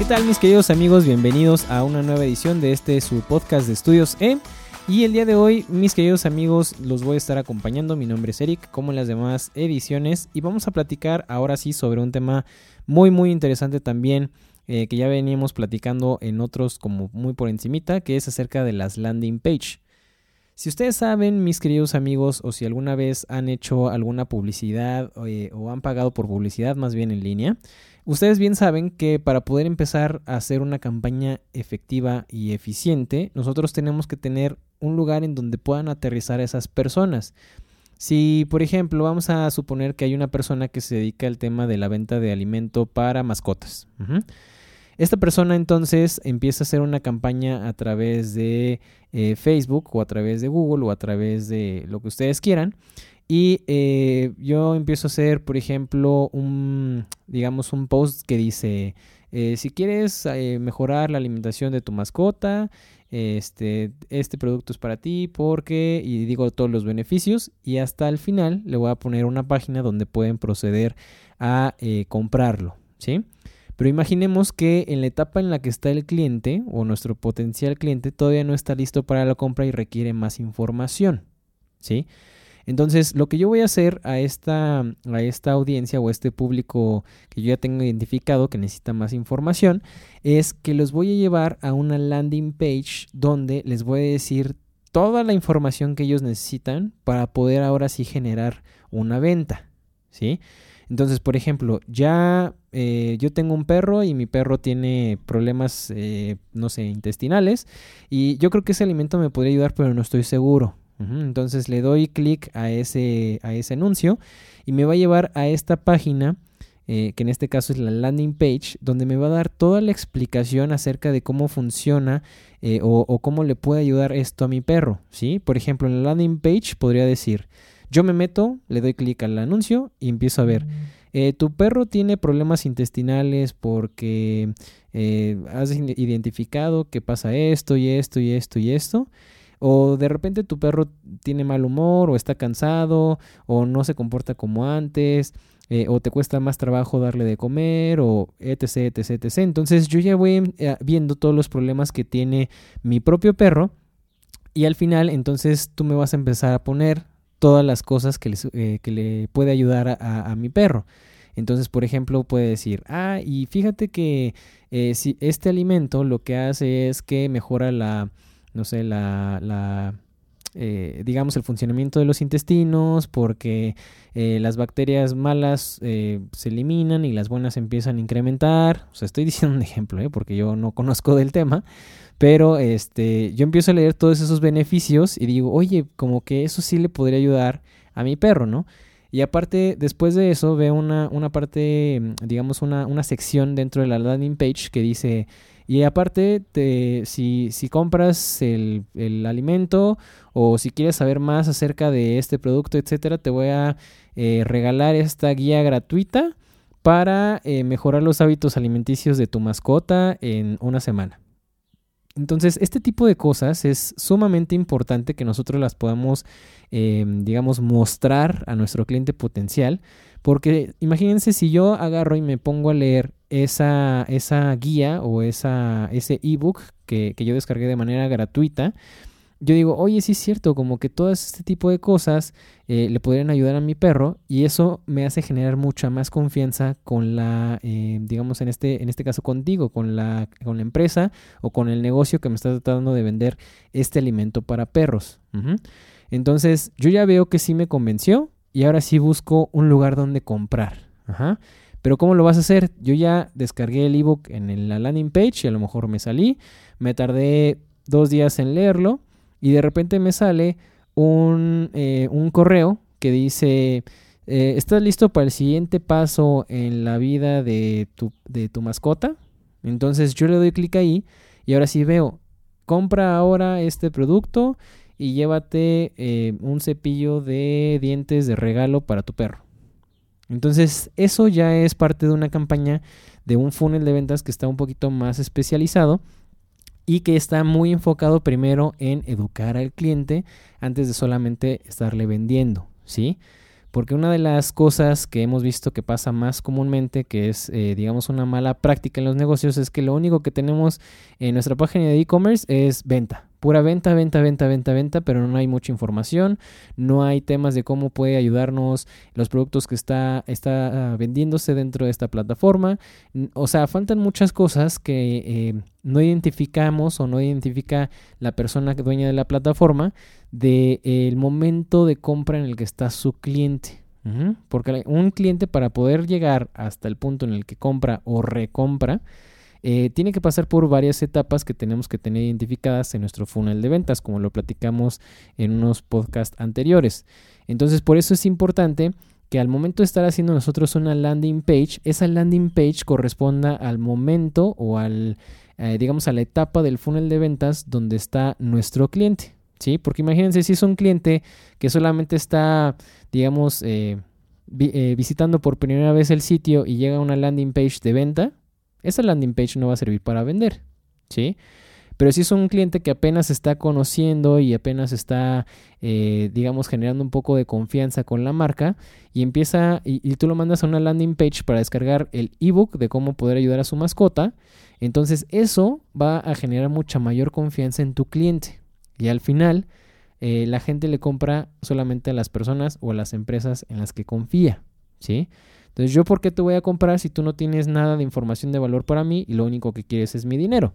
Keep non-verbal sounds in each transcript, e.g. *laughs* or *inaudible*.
¿Qué tal mis queridos amigos? Bienvenidos a una nueva edición de este su podcast de Estudios E. Y el día de hoy, mis queridos amigos, los voy a estar acompañando. Mi nombre es Eric, como en las demás ediciones. Y vamos a platicar ahora sí sobre un tema muy muy interesante también. Eh, que ya veníamos platicando en otros como muy por encimita, que es acerca de las landing page. Si ustedes saben, mis queridos amigos, o si alguna vez han hecho alguna publicidad eh, o han pagado por publicidad más bien en línea, ustedes bien saben que para poder empezar a hacer una campaña efectiva y eficiente, nosotros tenemos que tener un lugar en donde puedan aterrizar esas personas. Si, por ejemplo, vamos a suponer que hay una persona que se dedica al tema de la venta de alimento para mascotas. Esta persona entonces empieza a hacer una campaña a través de eh, Facebook o a través de Google o a través de lo que ustedes quieran. Y eh, yo empiezo a hacer, por ejemplo, un, digamos, un post que dice, eh, si quieres mejorar la alimentación de tu mascota, este, este producto es para ti porque, y digo todos los beneficios, y hasta el final le voy a poner una página donde pueden proceder a comprarlo, ¿sí? Pero imaginemos que en la etapa en la que está el cliente o nuestro potencial cliente todavía no está listo para la compra y requiere más información. ¿Sí? Entonces, lo que yo voy a hacer a esta, a esta audiencia o a este público que yo ya tengo identificado que necesita más información, es que los voy a llevar a una landing page donde les voy a decir toda la información que ellos necesitan para poder ahora sí generar una venta. ¿Sí? Entonces, por ejemplo, ya eh, yo tengo un perro y mi perro tiene problemas, eh, no sé, intestinales y yo creo que ese alimento me podría ayudar, pero no estoy seguro. Entonces le doy clic a ese, a ese anuncio y me va a llevar a esta página. Eh, que en este caso es la landing page, donde me va a dar toda la explicación acerca de cómo funciona o, o, cómo le puede ayudar esto a mi perro. ¿sí? Por ejemplo, en la landing page podría decir, yo me meto, le doy clic al anuncio y empiezo a ver. Eh, tu perro tiene problemas intestinales porque eh, has identificado que pasa esto y esto y esto y esto. O de repente tu perro tiene mal humor o está cansado o no se comporta como antes. Eh, o te cuesta más trabajo darle de comer, o etc, etc, etc. Entonces yo ya voy viendo todos los problemas que tiene mi propio perro y al final entonces tú me vas a empezar a poner todas las cosas que, eh, que le puede ayudar a, mi perro. Entonces, por ejemplo, puede decir, ah, y fíjate que eh, si este alimento lo que hace es que mejora la, no sé, la, la eh, digamos, el funcionamiento de los intestinos, porque las bacterias malas se eliminan y las buenas empiezan a incrementar. O sea, estoy *laughs* diciendo un ejemplo, porque yo no conozco del tema, pero este, yo empiezo a leer todos esos beneficios y digo, oye, como que eso sí le podría ayudar a mi perro, ¿no? Y aparte, después de eso, veo una, una parte, digamos, una, una sección dentro de la landing page que dice, y aparte, te, si, si compras el, el, alimento o si quieres saber más acerca de este producto, etcétera, te voy a eh, regalar esta guía gratuita para eh, mejorar los hábitos alimenticios de tu mascota en una semana. Entonces, este tipo de cosas es sumamente importante que nosotros las podamos, eh, digamos, mostrar a nuestro cliente potencial, porque imagínense si yo agarro y me pongo a leer esa, esa guía o esa, ese ebook que, que yo descargué de manera gratuita, yo digo, oye, sí es cierto, como que todo este tipo de cosas eh, le podrían ayudar a mi perro y eso me hace generar mucha más confianza con la, eh, digamos, en este, en este caso contigo, con la, con la empresa o con el negocio que me está tratando de vender este alimento para perros. Entonces, yo ya veo que sí me convenció y ahora sí busco un lugar donde comprar. Pero ¿cómo lo vas a hacer? Yo ya descargué el ebook en la landing page y a lo mejor me salí, me tardé dos días en leerlo y de repente me sale un, eh, un correo que dice, eh, ¿estás listo para el siguiente paso en la vida de tu, de tu mascota? Entonces yo le doy clic ahí y ahora sí veo, compra ahora este producto y llévate eh, un cepillo de dientes de regalo para tu perro. Entonces eso ya es parte de una campaña de un funnel de ventas que está un poquito más especializado y que está muy enfocado primero en educar al cliente antes de solamente estarle vendiendo, ¿sí? Porque una de las cosas que hemos visto que pasa más comúnmente, que es, eh, digamos, una mala práctica en los negocios, es que lo único que tenemos en nuestra página de e-commerce es venta. Pura venta, venta, venta, venta, venta, pero no hay mucha información, no hay temas de cómo puede ayudarnos los productos que está, está ah, vendiéndose dentro de esta plataforma. O sea, faltan muchas cosas que eh, no identificamos o no identifica la persona dueña de la plataforma del el momento de compra en el que está su cliente. Porque un cliente para poder llegar hasta el punto en el que compra o recompra, eh, tiene que pasar por varias etapas que tenemos que tener identificadas en nuestro funnel de ventas, como lo platicamos en unos podcasts anteriores. Entonces, por eso es importante que al momento de estar haciendo nosotros una landing page, esa landing page corresponda al momento o al, eh, digamos, a la etapa del funnel de ventas donde está nuestro cliente. ¿Sí? Porque imagínense si es un cliente que solamente está, digamos, eh, visitando por primera vez el sitio y llega a una landing page de venta, esa landing page no va a servir para vender, ¿sí? Pero si es un cliente que apenas está conociendo y apenas está, eh, digamos, generando un poco de confianza con la marca y empieza, y, y, tú lo mandas a una landing page para descargar el ebook de cómo poder ayudar a su mascota, entonces eso va a generar mucha mayor confianza en tu cliente. Y al final, eh, la gente le compra solamente a las personas o a las empresas en las que confía, ¿sí? Entonces, ¿yo por qué te voy a comprar si tú no tienes nada de información de valor para mí y lo único que quieres es mi dinero?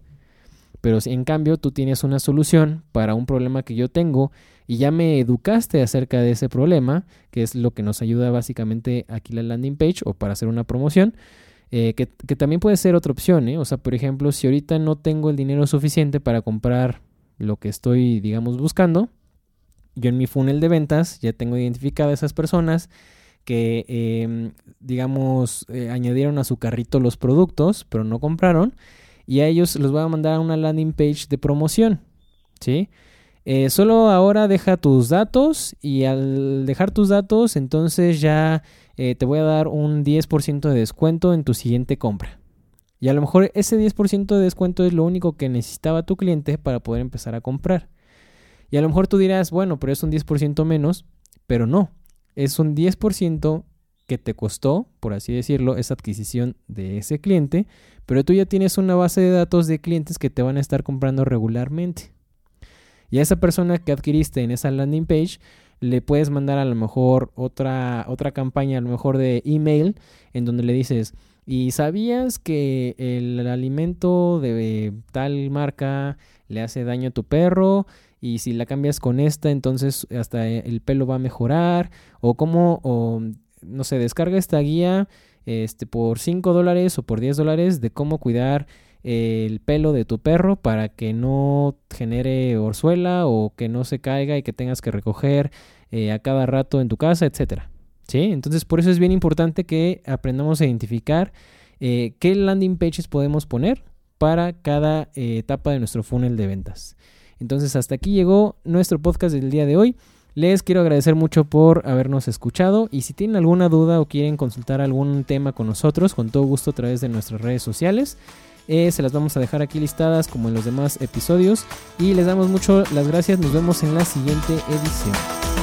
Pero si en cambio tú tienes una solución para un problema que yo tengo y ya me educaste acerca de ese problema, que es lo que nos ayuda básicamente aquí la landing page o para hacer una promoción, eh, que, que, también puede ser otra opción, ¿eh? O sea, por ejemplo, si ahorita no tengo el dinero suficiente para comprar lo que estoy, digamos, buscando, yo en mi funnel de ventas ya tengo identificado a esas personas que, em, digamos, eh, añadieron a su carrito los productos, pero no compraron. Y a ellos los voy a mandar a una landing page de promoción. ¿Sí? Eh, solo ahora deja tus datos y al dejar tus datos entonces ya eh, te voy a dar un 10% de descuento en tu siguiente compra. Y a lo mejor ese 10% de descuento es lo único que necesitaba tu cliente para poder empezar a comprar. Y a lo mejor tú dirás, bueno, pero es un 10% menos, pero no es un 10% que te costó, por así decirlo, esa adquisición de ese cliente, pero tú ya tienes una base de datos de clientes que te van a estar comprando regularmente. Y a esa persona que adquiriste en esa landing page, le puedes mandar a lo mejor otra, otra campaña, a lo mejor de email, en donde le dices, ¿y sabías que el alimento de tal marca le hace daño a tu perro? y si la cambias con esta, entonces hasta el pelo va a mejorar, o como, o no sé, descarga esta guía este, por 5 dólares o por 10 dólares de cómo cuidar el pelo de tu perro para que no genere orzuela o que no se caiga y que tengas que recoger eh, a cada rato en tu casa, etcétera. ¿Sí? Entonces por eso es bien importante que aprendamos a identificar eh, qué landing pages podemos poner para cada eh, etapa de nuestro funnel de ventas. Entonces hasta aquí llegó nuestro podcast del día de hoy. Les quiero agradecer mucho por habernos escuchado y si tienen alguna duda o quieren consultar algún tema con nosotros, con todo gusto a través de nuestras redes sociales. Eh, se las vamos a dejar aquí listadas como en los demás episodios y les damos mucho las gracias. Nos vemos en la siguiente edición.